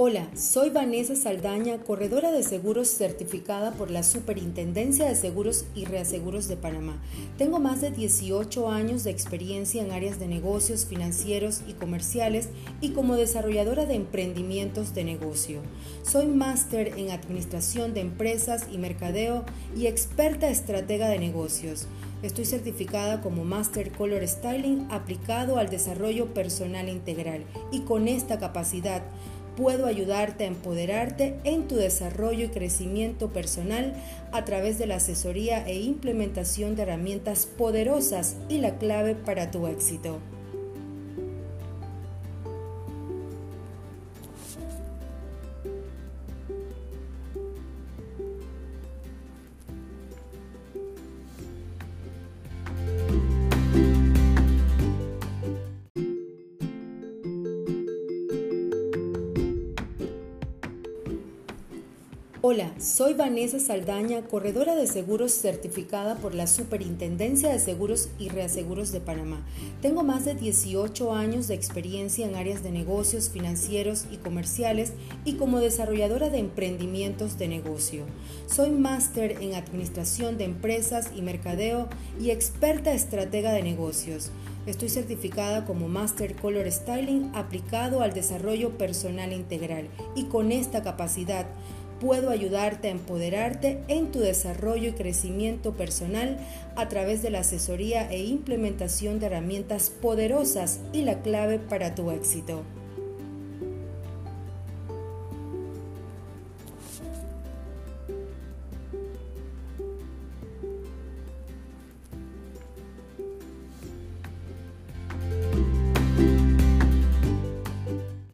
Hola, soy Vanessa Saldaña, corredora de seguros certificada por la Superintendencia de Seguros y Reaseguros de Panamá. Tengo más de 18 años de experiencia en áreas de negocios financieros y comerciales y como desarrolladora de emprendimientos de negocio. Soy máster en administración de empresas y mercadeo y experta estratega de negocios. Estoy certificada como Master Color Styling aplicado al desarrollo personal integral y con esta capacidad puedo ayudarte a empoderarte en tu desarrollo y crecimiento personal a través de la asesoría e implementación de herramientas poderosas y la clave para tu éxito. Hola, soy Vanessa Saldaña, corredora de seguros certificada por la Superintendencia de Seguros y Reaseguros de Panamá. Tengo más de 18 años de experiencia en áreas de negocios financieros y comerciales y como desarrolladora de emprendimientos de negocio. Soy máster en administración de empresas y mercadeo y experta estratega de negocios. Estoy certificada como Master Color Styling aplicado al desarrollo personal integral y con esta capacidad puedo ayudarte a empoderarte en tu desarrollo y crecimiento personal a través de la asesoría e implementación de herramientas poderosas y la clave para tu éxito.